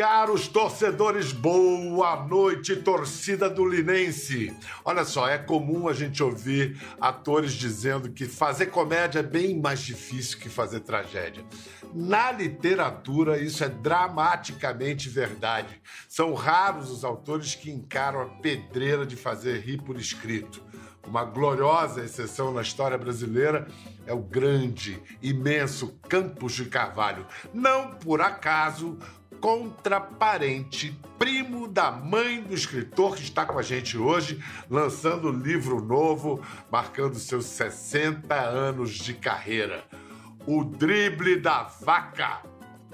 Caros torcedores, boa noite, torcida do Linense. Olha só, é comum a gente ouvir atores dizendo que fazer comédia é bem mais difícil que fazer tragédia. Na literatura, isso é dramaticamente verdade. São raros os autores que encaram a pedreira de fazer rir por escrito. Uma gloriosa exceção na história brasileira é o grande, imenso Campos de Carvalho. Não por acaso, contraparente, primo da mãe do escritor que está com a gente hoje, lançando livro novo, marcando seus 60 anos de carreira. O Drible da Vaca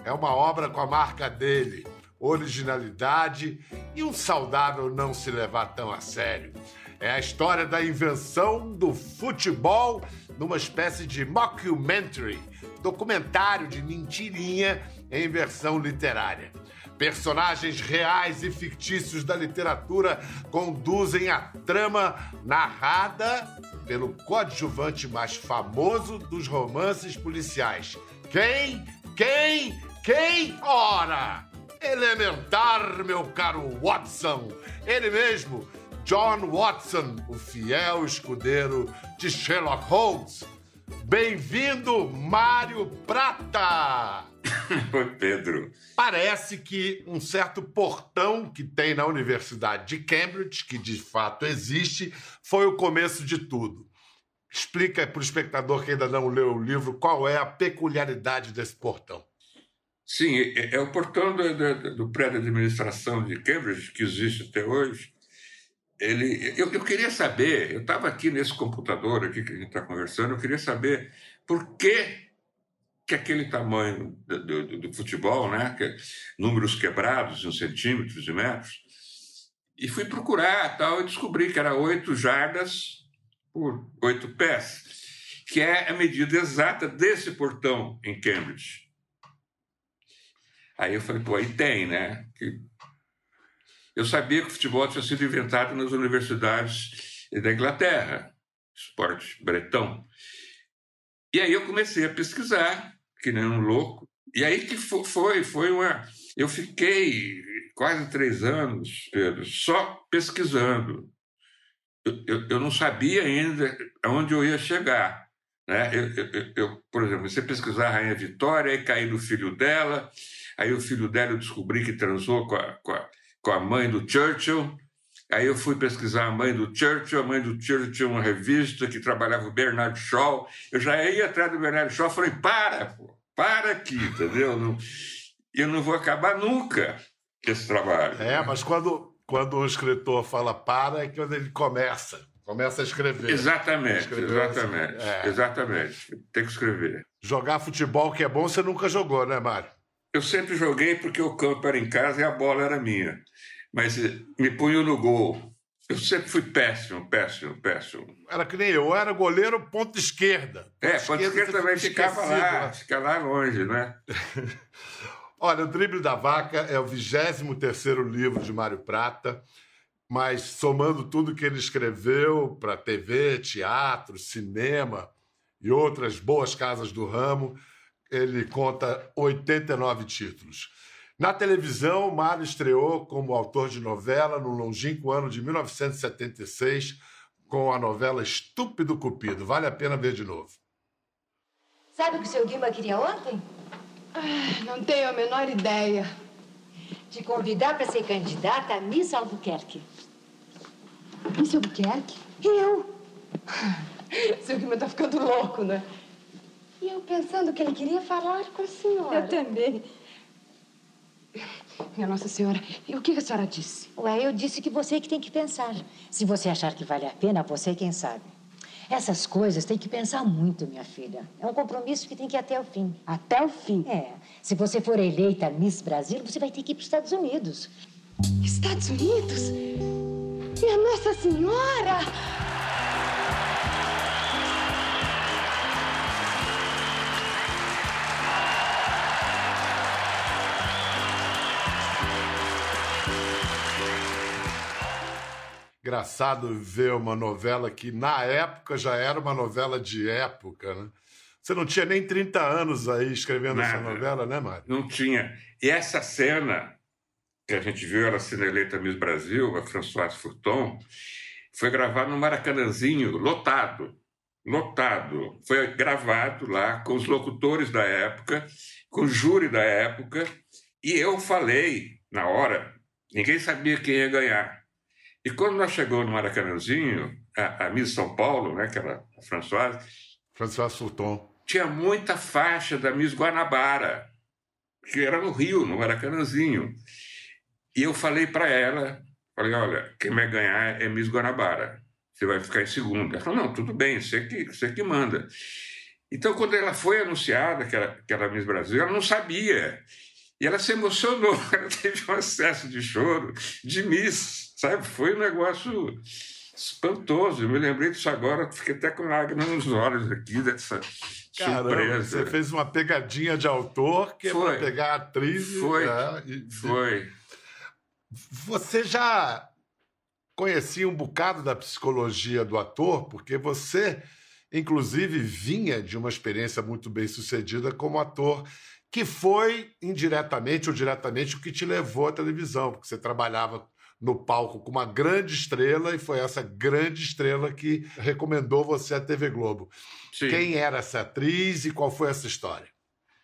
é uma obra com a marca dele, originalidade e um saudável não se levar tão a sério. É a história da invenção do futebol numa espécie de mockumentary, documentário de mentirinha em versão literária. Personagens reais e fictícios da literatura conduzem a trama narrada pelo coadjuvante mais famoso dos romances policiais. Quem? Quem? Quem? Ora! Elementar, meu caro Watson! Ele mesmo, John Watson, o fiel escudeiro de Sherlock Holmes. Bem-vindo, Mário Prata! Oi, Pedro. Parece que um certo portão que tem na Universidade de Cambridge, que de fato existe, foi o começo de tudo. Explica para o espectador que ainda não leu o livro qual é a peculiaridade desse portão. Sim, é, é o portão do, do, do prédio de administração de Cambridge, que existe até hoje. Ele, eu, eu queria saber, eu estava aqui nesse computador aqui que a gente está conversando, eu queria saber por que que aquele tamanho do, do, do futebol, né? Que, números quebrados em centímetros e metros, e fui procurar tal, e descobri que era oito jardas por oito pés, que é a medida exata desse portão em Cambridge. Aí eu falei, pô, aí tem, né? Que... Eu sabia que o futebol tinha sido inventado nas universidades da Inglaterra, esporte bretão. E aí eu comecei a pesquisar que nem um louco. E aí que foi, foi uma. Eu fiquei quase três anos, Pedro, só pesquisando. Eu, eu, eu não sabia ainda aonde eu ia chegar. Né? Eu, eu, por exemplo, a pesquisar a Rainha Vitória, aí caí no filho dela, aí o filho dela eu descobri que transou com a, com a, com a mãe do Churchill, Aí eu fui pesquisar a mãe do Churchill, a mãe do Churchill tinha uma revista que trabalhava o Bernard Shaw. Eu já ia atrás do Bernard Shaw, falei, para, pô, para aqui, entendeu? Eu não vou acabar nunca esse trabalho. É, mas quando, quando o escritor fala para, é quando ele começa. Começa a escrever. Exatamente, escrever exatamente. Assim, é. Exatamente. Tem que escrever. Jogar futebol que é bom, você nunca jogou, né, Mário? Eu sempre joguei porque o campo era em casa e a bola era minha mas eh, me punho no gol. Eu sempre fui péssimo, péssimo, péssimo. Era que nem eu, eu era goleiro ponta esquerda. Ponta é, ponta esquerda, também ficava lá, né? ficava lá longe, né? Olha, o Drible da Vaca é o 23 livro de Mário Prata, mas somando tudo que ele escreveu para TV, teatro, cinema e outras boas casas do ramo, ele conta 89 títulos. Na televisão, Mário estreou como autor de novela no longínquo ano de 1976 com a novela Estúpido Cupido. Vale a pena ver de novo. Sabe o que o seu Guima queria ontem? Ah, não tenho a menor ideia. Te convidar para ser candidata a Miss Albuquerque. Miss Albuquerque? Eu. Seu Guima tá ficando louco, né? E eu pensando que ele queria falar com a senhora. Eu também. Minha Nossa Senhora, e o que a senhora disse? Ué, eu disse que você que tem que pensar. Se você achar que vale a pena, você quem sabe. Essas coisas tem que pensar muito, minha filha. É um compromisso que tem que ir até o fim. Até o fim? É. Se você for eleita Miss Brasil, você vai ter que ir para os Estados Unidos. Estados Unidos? Minha Nossa Senhora! Engraçado ver uma novela que, na época, já era uma novela de época, né? Você não tinha nem 30 anos aí escrevendo Nada. essa novela, né, Mário? Não tinha. E essa cena que a gente viu ela sendo eleita Miss Brasil, a Françoise Furton, foi gravado no Maracanãzinho, lotado, lotado. Foi gravado lá com os locutores da época, com o júri da época, e eu falei na hora, ninguém sabia quem ia ganhar. E quando nós chegamos no Maracanãzinho, a, a Miss São Paulo, né, que era a Françoise, Françoise Furton, tinha muita faixa da Miss Guanabara, que era no Rio, no Maracanãzinho. E eu falei para ela, falei, olha, quem vai ganhar é Miss Guanabara, você vai ficar em segunda. Ela falou, não, tudo bem, você que, você que manda. Então, quando ela foi anunciada, que era, que era Miss Brasil, ela não sabia. E ela se emocionou, ela teve um acesso de choro de Miss, sabe? Foi um negócio espantoso. Eu me lembrei disso agora, fiquei até com lágrimas nos olhos aqui dessa Caramba, surpresa. você fez uma pegadinha de autor que Foi. é para pegar a atriz. Foi. é, e- Foi. Você já conhecia um bocado da psicologia do ator, porque você, inclusive, vinha de uma experiência muito bem sucedida como ator, que foi indiretamente ou diretamente o que te levou à televisão, porque você trabalhava no palco com uma grande estrela e foi essa grande estrela que recomendou você à TV Globo. Sim. Quem era essa atriz e qual foi essa história?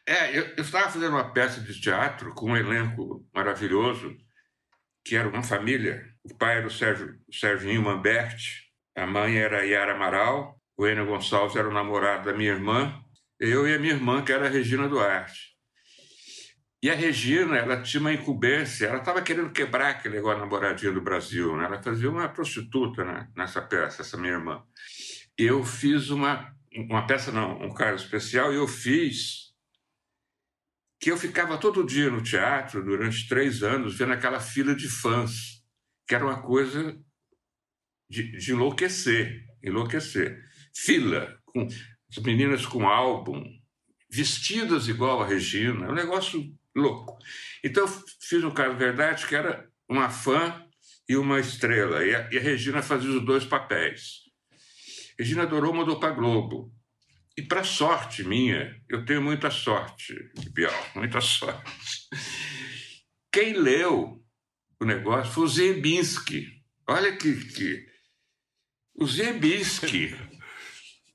É, eu, eu estava fazendo uma peça de teatro com um elenco maravilhoso, que era uma família. O pai era o Sérgio, o Sérgio Mambert, a mãe era a Yara Amaral, o Enio Gonçalves era o namorado da minha irmã, eu e a minha irmã, que era a Regina Duarte. E a Regina, ela tinha uma incumbência, ela estava querendo quebrar aquele negócio de namoradinha do Brasil, né? Ela fazia uma prostituta né? nessa peça, essa minha irmã. Eu fiz uma, uma peça, não, um caso especial, e eu fiz que eu ficava todo dia no teatro durante três anos vendo aquela fila de fãs, que era uma coisa de, de enlouquecer, enlouquecer. Fila, com as meninas com álbum, vestidas igual a Regina, um negócio louco. Então fiz um caso verdade que era uma fã e uma estrela, e a, e a Regina fazia os dois papéis. Regina adorou, mandou para Globo. E para sorte minha, eu tenho muita sorte, Bial, muita sorte. Quem leu o negócio foi o Zembinski. Olha que. que... O Zembinski.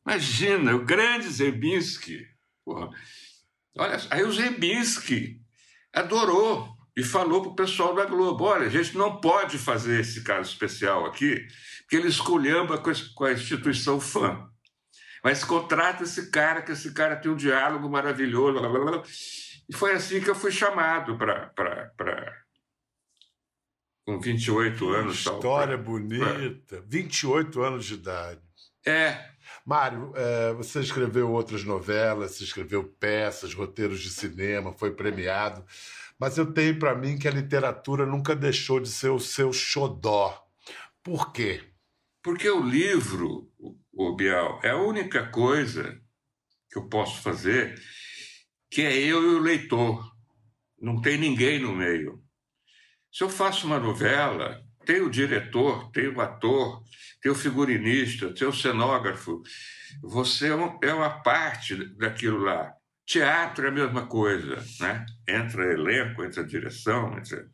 Imagina, o grande Zembinski. Olha, aí o Zembinski adorou e falou para o pessoal da Globo: olha, a gente não pode fazer esse caso especial aqui, porque ele esculhamba com a- instituição fã. Mas contrata esse cara, que esse cara tem um diálogo maravilhoso. Blá, blá, blá. E foi assim que eu fui chamado para. Com 28 anos. tal, História pra- bonita. 28 anos de idade. É, Mário, é, você escreveu outras novelas, você escreveu peças, roteiros de cinema, foi premiado, mas eu tenho para mim que a literatura nunca deixou de ser o seu xodó. Por quê? porque o livro, o Bial, é a única coisa que eu posso fazer que é eu e o leitor. Não tem ninguém no meio. Se eu faço uma novela, tem o diretor, tem o ator, tem o figurinista, tem o cenógrafo. Você é é uma parte daquilo lá. Teatro é a mesma coisa, né? Entra elenco, entra direção, entra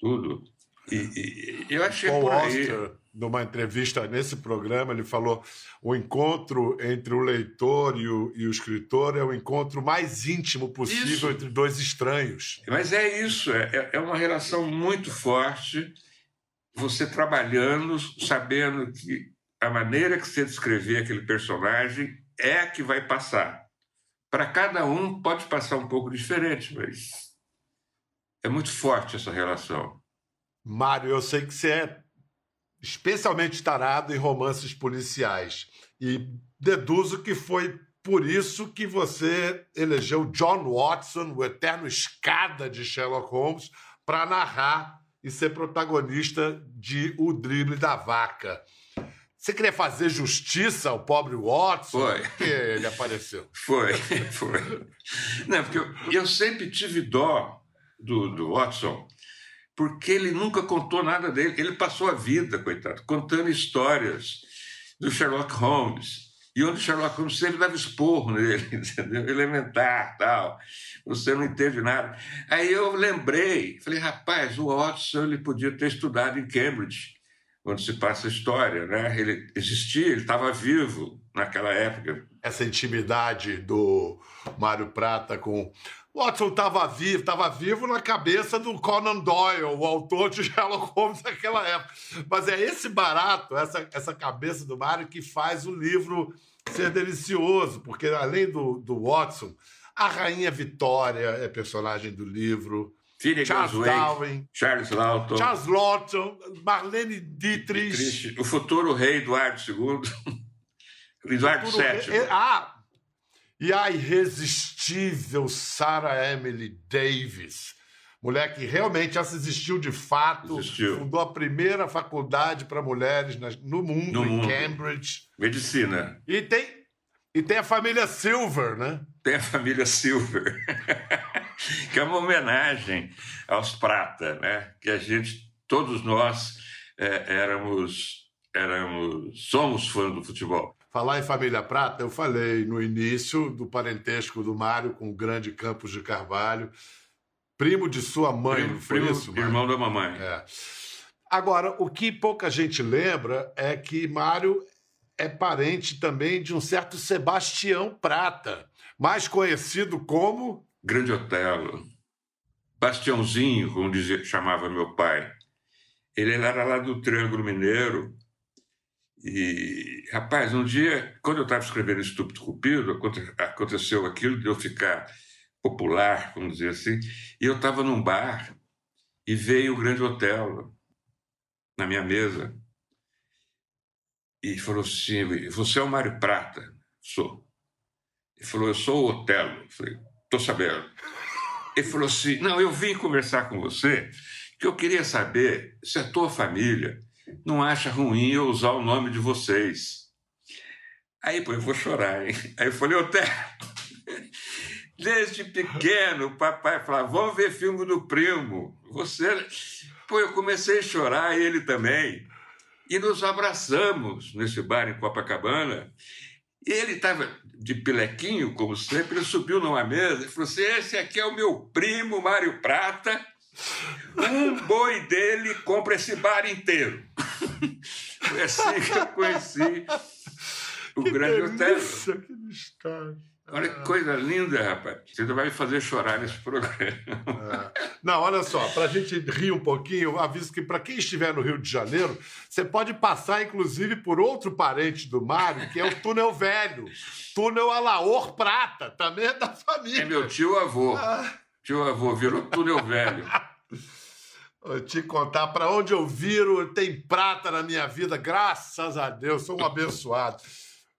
tudo. E, e- eu achei Paul por aí. Auster, numa entrevista nesse programa, ele falou: o encontro entre o leitor e o, e o escritor é o encontro mais íntimo possível Isso. entre dois estranhos. Mas é isso, é, é- é uma relação muito forte. Você trabalhando, sabendo que a maneira que você descrever aquele personagem é a que vai passar. Para cada um pode passar um pouco diferente, mas é muito forte essa relação. Mário, eu sei que você é especialmente tarado em romances policiais e deduzo que foi por isso que você elegeu John Watson, o eterno escada de Sherlock Holmes, para narrar e ser protagonista de O Drible da Vaca. Você queria fazer justiça ao pobre Watson? Foi. Que ele apareceu? Foi, foi. Não, porque eu, eu sempre tive dó do, do Watson, porque ele nunca contou nada dele. Ele passou a vida, coitado, contando histórias do Sherlock Holmes. E onde Sherlock Holmes sempre dava esporro nele, entendeu? Elementar, tal. Você não entende nada. Aí eu lembrei, falei, rapaz, o Watson ele podia ter estudado em Cambridge, onde se passa a história, né? Ele existia, ele estava vivo naquela época. Essa intimidade do Mário Prata com Watson estava vivo, estava vivo na cabeça do Conan Doyle, o autor de Sherlock Holmes naquela época. Mas é esse barato, essa, essa cabeça do Mário que faz o livro ser delicioso, porque além do, do Watson, a Rainha Vitória é personagem do livro. Finnegan Charles Wake, Darwin, Charles Lawton, Charles Lawton, Marlene Dietrich. Dietrich, o futuro rei Eduardo II, Eduardo VII. e- Ah! E a irresistível Sarah Emily Davis. Mulher que realmente essa existiu de fato. Existiu. Fundou a primeira faculdade para mulheres no mundo, No em mundo. Cambridge. Medicina. E tem, e tem a família Silver, né? Tem a família Silver, que é uma homenagem aos Prata, né? Que a gente, todos nós, é, éramos, éramos, somos fãs do futebol. Falar em família Prata, eu falei no início do parentesco do Mário com o grande Campos de Carvalho. Primo de sua mãe, Primo, não foi primo, isso, Mário? irmão da mamãe. É. Agora, o que pouca gente lembra é que Mário é parente também de um certo Sebastião Prata, mais conhecido como. Grande Otelo. Bastiãozinho, como dizia, chamava meu pai. Ele era lá do Triângulo Mineiro. E, rapaz, um dia, quando eu estava escrevendo Estúpido Cupido, aconte- aconteceu aquilo de eu ficar popular, vamos dizer assim, e eu estava num bar e veio o Grande Otelo na minha mesa e falou assim: Você é o Mário Prata? Sou. Ele falou: Eu sou o Otelo. Eu falei: Estou sabendo. Ele falou assim: Não, eu vim conversar com você, que eu queria saber se a tua família não acha ruim eu usar o nome de vocês. Aí, pô, eu vou chorar, hein? Aí eu falei: Otelo. Desde pequeno, o papai falava: Vamos ver filme do primo. Você. Pô, eu comecei a chorar, ele também. E nos abraçamos nesse bar em Copacabana. E ele estava de pilequinho, como sempre, ele subiu numa mesa e falou assim: Esse aqui é o meu primo Mário Prata. Um boi dele compra esse bar inteiro. Foi assim que eu conheci o Grande Otelo. Delícia, que destaque. Olha que coisa linda, rapaz. Você vai me fazer chorar nesse programa. É. Não, olha só, para a gente rir um pouquinho, aviso que para quem estiver no Rio de Janeiro, você pode passar, inclusive, por outro parente do Mário, que é o Túnel Velho. Túnel Alaor Prata, também é da família. É meu tio avô. Ah. Tio avô virou túnel velho. Vou te contar, para onde eu viro, tem prata na minha vida, graças a Deus, sou um abençoado.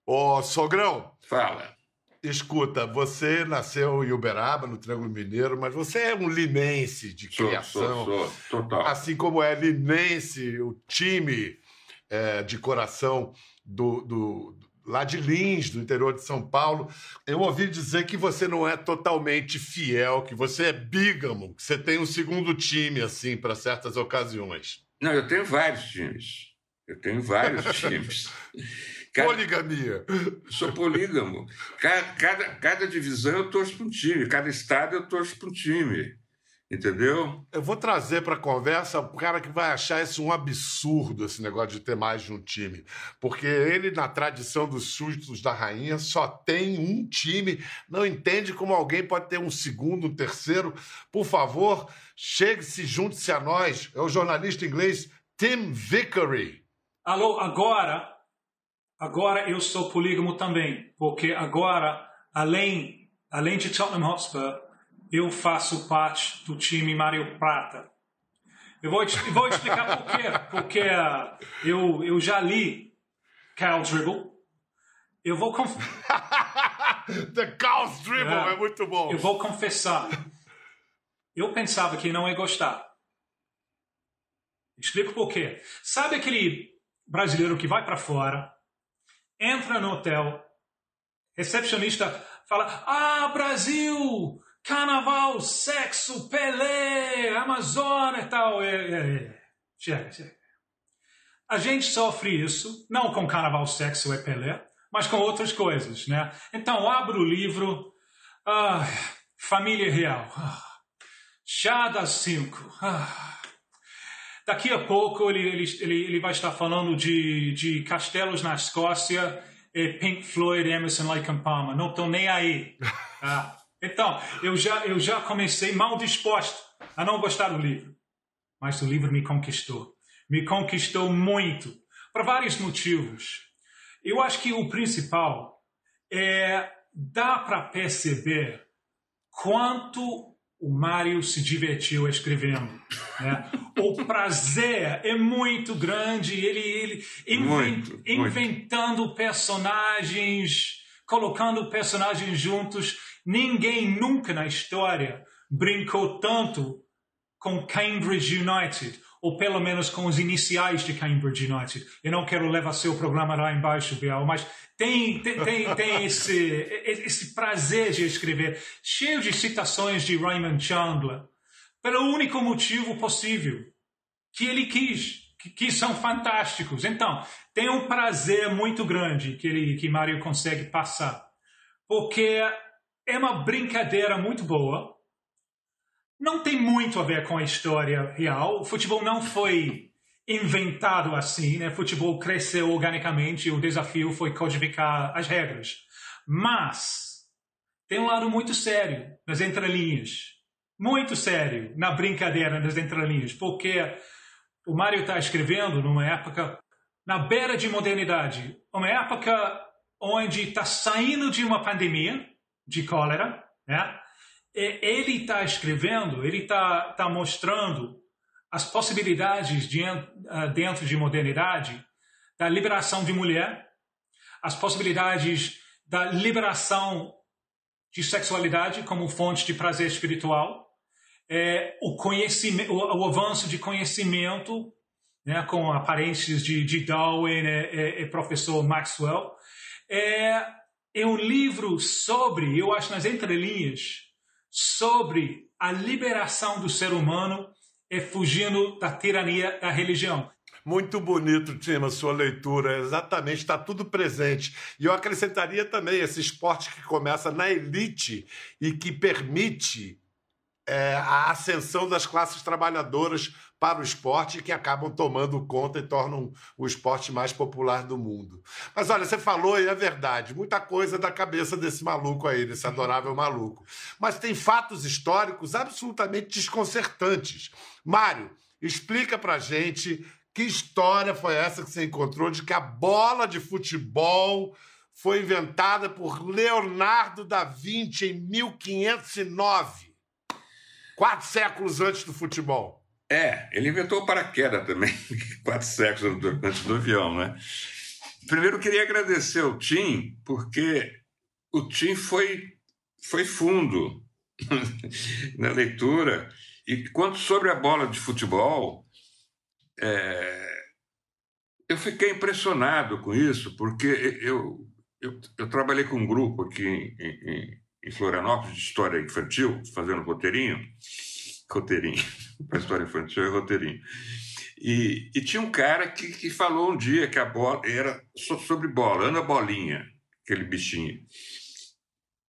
Ô, sogrão, Fala. Escuta, você nasceu em Uberaba, no Triângulo Mineiro, mas você é um linense de Sou, criação. sou, sou. Total. Assim como é linense, o time é, de coração do, do- lá de Lins, do interior de São Paulo. Eu ouvi dizer que você não é totalmente fiel, que você é bígamo, que você tem um segundo time, assim, para certas ocasiões. Não, eu tenho vários times. Eu tenho vários times. Cada, Poligamia. sou polígamo. Cada, cada, cada divisão eu torço para um time. Cada estado eu torço para um time. Entendeu? Eu vou trazer para a conversa o cara que vai achar isso um absurdo, esse negócio de ter mais de um time. Porque ele, na tradição dos súditos da rainha, só tem um time. Não entende como alguém pode ter um segundo, um terceiro. Por favor, chegue-se, junte-se a nós. É o jornalista inglês Tim Vickery. Alô, agora, agora eu sou polígamo também, porque agora, além, além de Tottenham Hotspur, eu faço parte do time Mário Prata. Eu vou, vou explicar por quê. Porque ah, eu, eu já li Carl Dribble. Eu vou, The Cow's Dribble É. é muito bom. eu vou confessar. Eu pensava que não ia gostar. Explico por quê. Sabe aquele brasileiro que vai para fora, entra no hotel, recepcionista fala: Ah, Brasil, carnaval, sexo, Pelé, Amazônia e tal. É, é, é. Chega, chega. A gente sofre isso, não com carnaval, sexo e Pelé, mas com outras coisas, né? Então, abro o livro, ah, Família Real, ah, Chá das Cinco. Ah. Daqui a pouco ele, ele, ele, vai estar falando de, de castelos na Escócia, e Pink Floyd, Emerson, Lake and Palmer. Não estou nem aí. Tá? Então, eu já, eu já comecei mal disposto a não gostar do livro. Mas o livro me conquistou. Me conquistou muito. Por vários motivos. Eu acho que o principal é dá para perceber quanto o Mário se divertiu escrevendo. Né? O prazer é muito grande, ele, ele muito, inventando muito. personagens, colocando personagens juntos. Ninguém nunca na história brincou tanto com Cambridge United ou pelo menos com os iniciais de Cambridge United. Eu não quero levar seu programa lá embaixo, Biel, mas tem, tem, tem, tem esse, esse prazer de escrever, cheio de citações de Raymond Chandler, pelo único motivo possível, que ele quis, que, que são fantásticos. Então, tem um prazer muito grande que, ele, que Mário consegue passar, porque é uma brincadeira muito boa, não tem muito a ver com a história real. O futebol não foi inventado assim, né? O futebol cresceu organicamente, o desafio foi codificar as regras. Mas tem um lado muito sério nas entrelinhas. Muito sério na brincadeira nas entrelinhas, porque o Mário está escrevendo numa época na beira de modernidade, uma época onde está saindo de uma pandemia de cólera, né? Ele está escrevendo, ele está tá mostrando as possibilidades de, uh, dentro de modernidade da liberação de mulher, as possibilidades da liberação de sexualidade como fonte de prazer espiritual, é, o conhecimento, o, o, avanço de conhecimento, né, com aparências de, de Darwin e, e, e professor Maxwell, é, é um livro sobre, eu acho nas entrelinhas, sobre a liberação do ser humano e fugindo da tirania da religião. Muito bonito, Tima, sua leitura. Exatamente, está tudo presente. E eu acrescentaria também esse esporte que começa na elite e que permite é, a ascensão das classes trabalhadoras para o esporte que acabam tomando conta e tornam o esporte mais popular do mundo. Mas olha, você falou e é verdade, muita coisa da cabeça desse maluco aí, desse adorável maluco. Mas tem fatos históricos absolutamente desconcertantes. Mário, explica pra gente que história foi essa que você encontrou de que a bola de futebol foi inventada por Leonardo da Vinci em 1509, quatro séculos antes do futebol. É, ele inventou o paraquedas também, quatro séculos antes do avião, né? Primeiro, queria agradecer ao Tim, porque o Tim foi, foi fundo na leitura. E quanto sobre a bola de futebol, é, eu fiquei impressionado com isso, porque eu, eu, eu trabalhei com um grupo aqui em, em, em Florianópolis de história infantil, fazendo roteirinho, roteirinho, para história infantil é roteirinho. E, e, tinha um cara que, que falou um dia que a bola era sobre bola, Ana Bolinha, aquele bichinho,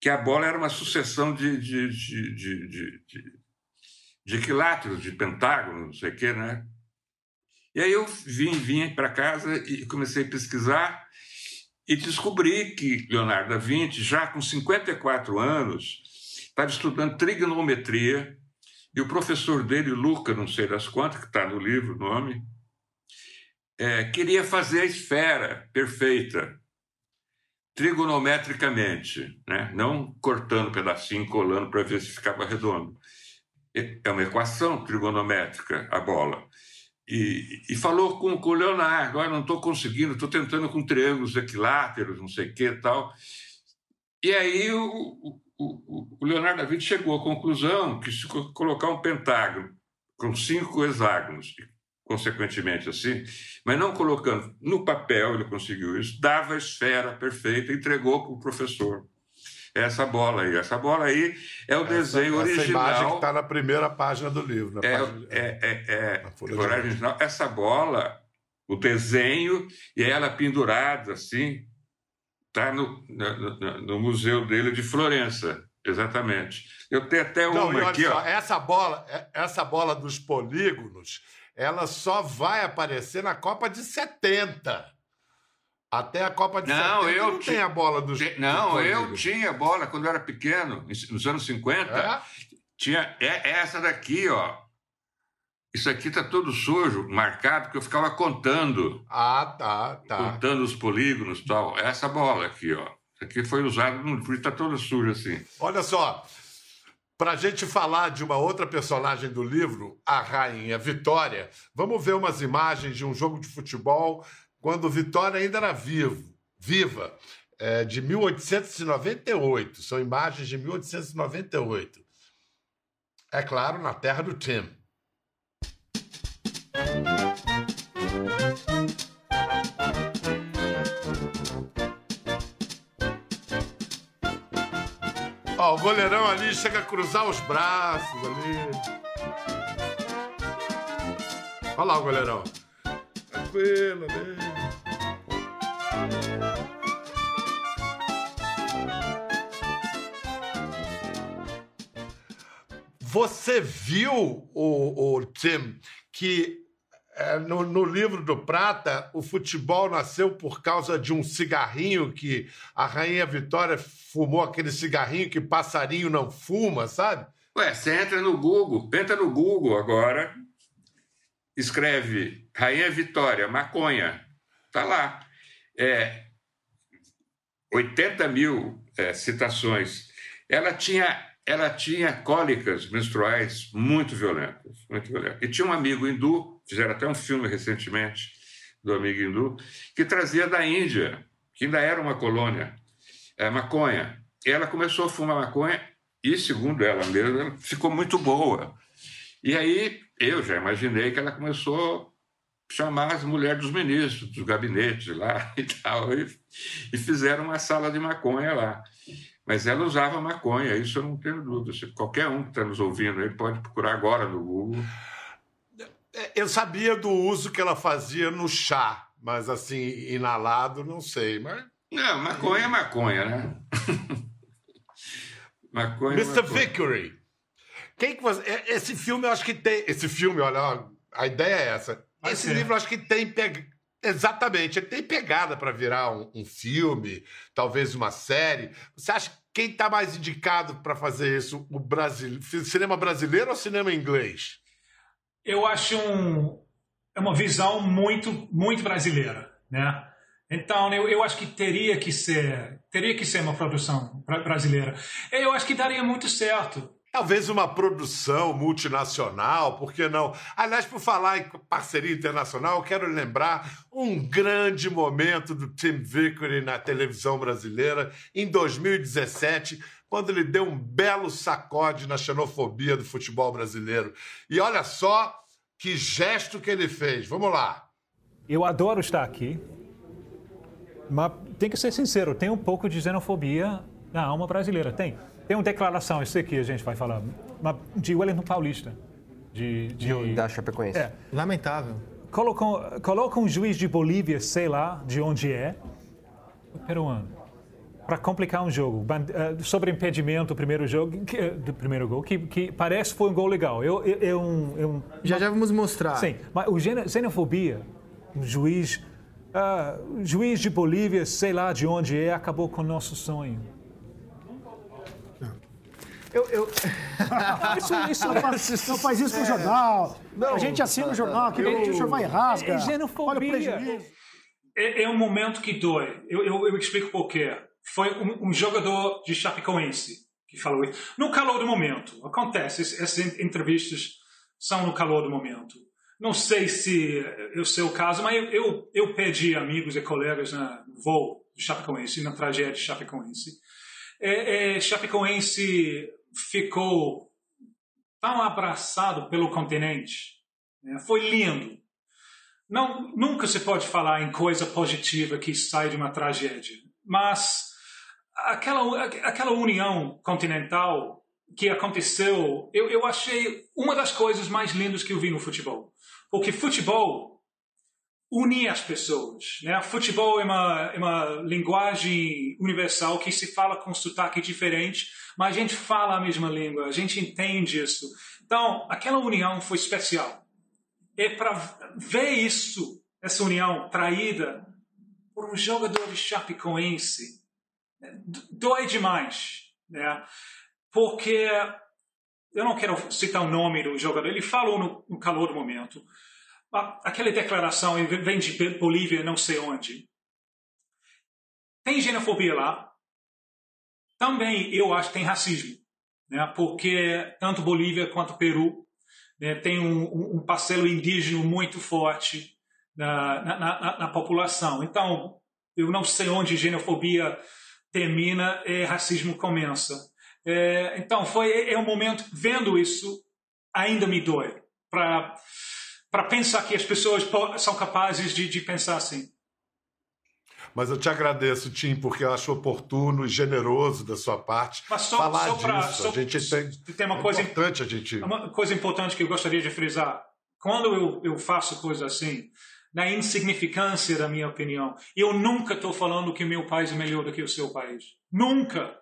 que a bola era uma sucessão de, de, de, de, de, de, de equiláteros, de pentágonos, não sei o quê, né? E aí eu vim, vim para casa e comecei a pesquisar e descobri que Leonardo da Vinci, já com 54 anos, estava estudando trigonometria e o professor dele, Luca, não sei das quantas, que está no livro o nome, é, queria fazer a esfera perfeita, trigonometricamente, né? não cortando um pedacinho, colando para ver se ficava redondo. É uma equação trigonométrica a bola. E, e falou com, com o Leonardo: agora não estou conseguindo, estou tentando com triângulos equiláteros, não sei o que tal. E aí o, o, o Leonardo da Vinci chegou à conclusão que se colocar um pentágono com cinco hexágonos, consequentemente assim, mas não colocando no papel, ele conseguiu isso, dava a esfera perfeita, entregou para o professor essa bola aí. Essa bola aí é o essa, desenho essa original. Essa imagem que está na primeira página do livro. É, página, é, é, é original. Essa bola, o desenho e ela pendurada assim, Está no, no, no, museu dele de Florença, exatamente. Eu tenho até uma Não, aqui. Só, ó. Essa bola, é, essa bola dos polígonos, ela só vai aparecer na Copa de 70. Até a Copa de não, 70 eu não tem a bola dos. Não, dos eu tinha bola quando eu era pequeno, nos anos 50. É? Tinha é essa daqui, ó. Isso aqui está todo sujo, marcado, porque eu ficava contando. Ah, tá, tá. Contando os polígonos e tal. Essa bola aqui, ó. Isso aqui foi usado, por isso está toda suja assim. Olha só, para a gente falar de uma outra personagem do livro, a Rainha Vitória, vamos ver umas imagens de um jogo de futebol quando Vitória ainda era vivo, viva, é, de 1898. São imagens de 1898. É claro, na terra do Tim. Ó, o goleirão ali chega a cruzar os braços ali. Olha lá o goleirão. Tranquilo, né? Você viu, o, o Tim, que é, no, no, livro do Prata, o futebol nasceu por causa de um cigarrinho que a Rainha Vitória fumou, aquele cigarrinho que passarinho não fuma, sabe? Ué, você entra no Google, entra no Google agora, escreve Rainha Vitória, maconha, tá lá. É, 80 mil é, citações. Ela tinha ela tinha cólicas menstruais muito violentas, muito violentas. E tinha um amigo hindu, fizeram até um filme recentemente do amigo hindu, que trazia da Índia, que ainda era uma colônia, é, maconha. Ela começou a fumar maconha e, segundo ela mesma, ficou muito boa. E aí eu já imaginei que ela começou a chamar as mulheres dos ministros, dos gabinetes lá e tal, e, e fizeram uma sala de maconha lá. Mas ela usava maconha, isso eu não tenho dúvida. Qualquer um que está nos ouvindo ele pode procurar agora no Google. É, eu sabia do uso que ela fazia no chá, mas assim, inalado, não sei. Mas... Não, maconha é maconha, né? maconha Mr. É maconha. Vickery. Quem que você... É, esse filme eu acho que tem. Esse filme, olha, a ideia é essa. Esse livro eu acho que tem Exatamente, ele tem pegada para virar um, um, filme, talvez uma série. Você acha que quem está mais indicado para fazer isso, o Brasil, cinema brasileiro ou cinema inglês? Eu acho um, é uma visão muito muito brasileira, né? Então eu, eu acho que teria que ser teria que ser uma produção brasileira. Eu acho que daria muito certo. Talvez uma produção multinacional, por que não? Aliás, por falar em parceria internacional, quero lembrar um grande momento do Tim Vickery na televisão brasileira em 2017, quando ele deu um belo sacode na xenofobia do futebol brasileiro. E olha só que gesto que ele fez. Vamos lá. Eu adoro estar aqui, mas tem que ser sincero, tem um pouco de xenofobia na alma brasileira. Tem. Tem uma declaração, isso aqui a gente vai falar, de Wellington Paulista. De, de, da Chapecoense. É. Lamentável. Colocam, colocam um juiz de Bolívia, sei lá de onde é, peruano, para complicar um jogo. Uh, sobre impedimento, o primeiro jogo, que, do primeiro gol, que, que parece que foi um gol legal. Eu, eu, eu, eu já já vamos mostrar. Sim, mas o xenofobia, um juiz, uh, juiz de Bolívia, sei lá de onde é, acabou com o nosso sonho. Eu, eu... isso, isso, não, faz, não faz isso com o jornal. Não, a gente assina o jornal, que eu, o senhor vai e rasga. É xenofobia. Olha o prejuízo. É, é, um momento que dói. Eu, eu, eu explico por quê. Foi um, um, jogador de Chapecoense que falou isso. No calor do momento. Acontece. Essas entrevistas são no calor do momento. Não sei se é o seu caso, mas eu, eu, eu pedi amigos e colegas no voo de Chapecoense, na tragédia de Chapecoense. É, é, Chapecoense ficou tão abraçado pelo continente. Né? Foi lindo. Não, nunca se pode falar em coisa positiva que sai de uma tragédia, mas aquela, aquela união continental que aconteceu, eu, eu achei uma das coisas mais lindas que eu vi no futebol. Porque futebol unir as pessoas. Né? Futebol é uma, é uma linguagem universal que se fala com sotaque diferente, mas a gente fala a mesma língua, a gente entende isso. Então, aquela união foi especial. É para ver isso, essa união traída por um jogador de Chapecoense, né? dói demais. Né? Porque eu não quero citar o nome do jogador, ele falou no, no calor do momento aquela declaração vem de Bolívia, não sei onde. Tem xenofobia lá. Também eu acho que tem racismo, né? porque tanto Bolívia quanto Peru né, tem um, um parcelo indígena muito forte na, na, na, na, população. Então, eu não sei onde xenofobia termina e racismo começa. É, então, foi é um momento vendo isso ainda me dói para pensar que as pessoas são capazes de, de pensar assim. Mas eu te agradeço, Tim, porque eu acho oportuno e generoso da sua parte Mas só, falar só pra, disso. Só, a gente tem, tem uma é coisa importante a gente. Uma coisa importante que eu gostaria de frisar. Quando eu, eu faço coisas assim, na insignificância da minha opinião, eu nunca estou falando que meu país é melhor do que o seu país. Nunca.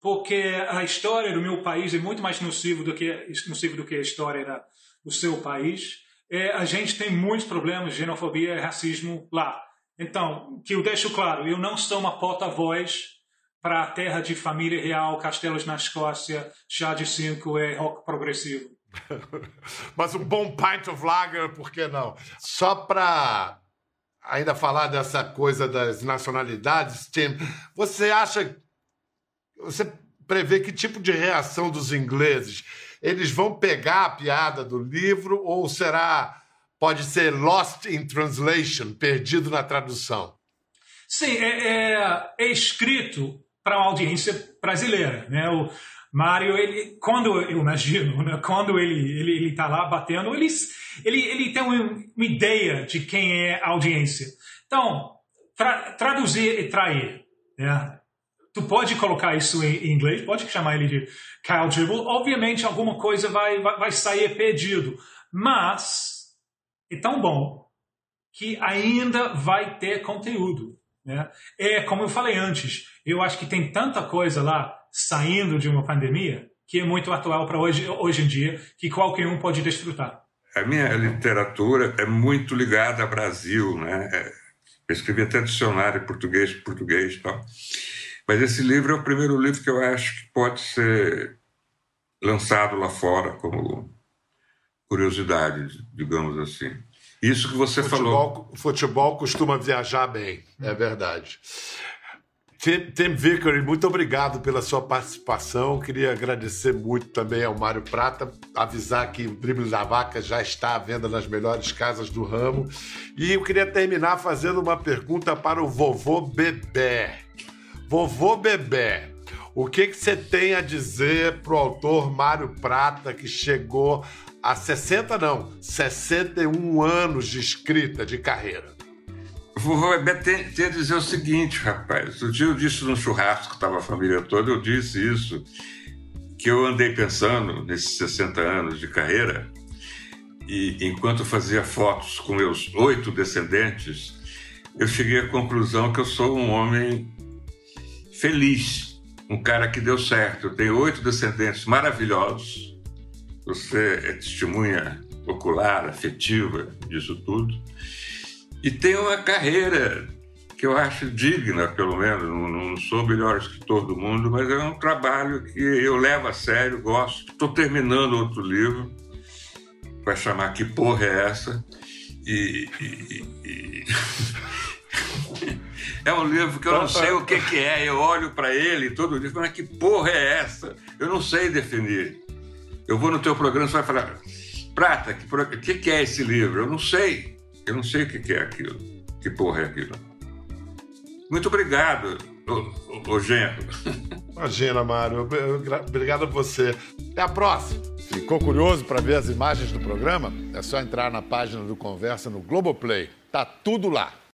Porque a história do meu país é muito mais nocivo do que, nocivo do que a história da, do seu país é, a gente tem muitos problemas de xenofobia e racismo lá. Então, que eu deixo claro, eu não sou uma porta-voz para a terra de família real, castelos na Escócia, chá de cinco e rock progressivo. Mas um bom pint of lager, por que não? Só para ainda falar dessa coisa das nacionalidades, Tim, você acha, você prevê que tipo de reação dos ingleses? Eles vão pegar a piada do livro ou será pode ser lost in translation, perdido na tradução? Sim, é, é, é escrito para uma audiência brasileira, né? O Mário, ele, quando eu imagino, né, quando ele ele está lá batendo, ele, ele, ele tem uma, ideia de quem é a audiência. Então, tra, traduzir e trair, né? Tu pode colocar isso em inglês, pode chamar ele de Kyle Dribble. Obviamente, alguma coisa vai, vai, vai sair perdido, mas é tão bom que ainda vai ter conteúdo. Né? É como eu falei antes, eu acho que tem tanta coisa lá saindo de uma pandemia que é muito atual para hoje, hoje em dia, que qualquer um pode desfrutar. A minha literatura é muito ligada ao Brasil, né? É, eu escrevi até dicionário português, português e tal. Mas esse livro é o primeiro livro que eu acho que pode ser lançado lá fora como curiosidade, digamos assim. Isso que você futebol, falou. Futebol costuma viajar bem, é verdade. Tim, Tim Vickery, muito obrigado pela sua participação. Queria agradecer muito também ao Mário Prata, avisar que o Drible da Vaca já está à venda nas melhores casas do ramo. E eu queria terminar fazendo uma pergunta para o vovô Bebé. Vovô Bebé, o que, que você tem a dizer pro autor Mário Prata, que chegou a 60, não, 61 anos de escrita, de carreira? Vovô Bebé tem, tem a dizer o seguinte, rapaz. O dia eu disse no churrasco que estava a família toda, eu disse isso, que eu andei pensando nesses 60 anos de carreira, e enquanto fazia fotos com meus oito descendentes, eu cheguei à conclusão que eu sou um homem feliz, um cara que deu certo. Eu tenho oito descendentes maravilhosos. Você é testemunha ocular, afetiva disso tudo. E tenho uma carreira que eu acho digna, pelo menos. Não, não sou o melhor escritor do mundo, mas é um trabalho que eu levo a sério, gosto. Estou terminando outro livro, vai chamar Que Porra é Essa? E. e, e... É um livro que eu não sei o que, que é. Eu olho para ele todo dia, mas que porra é essa? Eu não sei definir. Eu vou no teu programa e vai falar, Prata, que, que, que é esse livro? Eu não sei. Eu não sei o que, que é aquilo. Que porra é aquilo? Muito obrigado, ô Genro. Imagina, Mário. Obrigado a você. Até a próxima. Ficou curioso para ver as imagens do programa? É só entrar na página do Conversa no Globoplay. Tá tudo lá.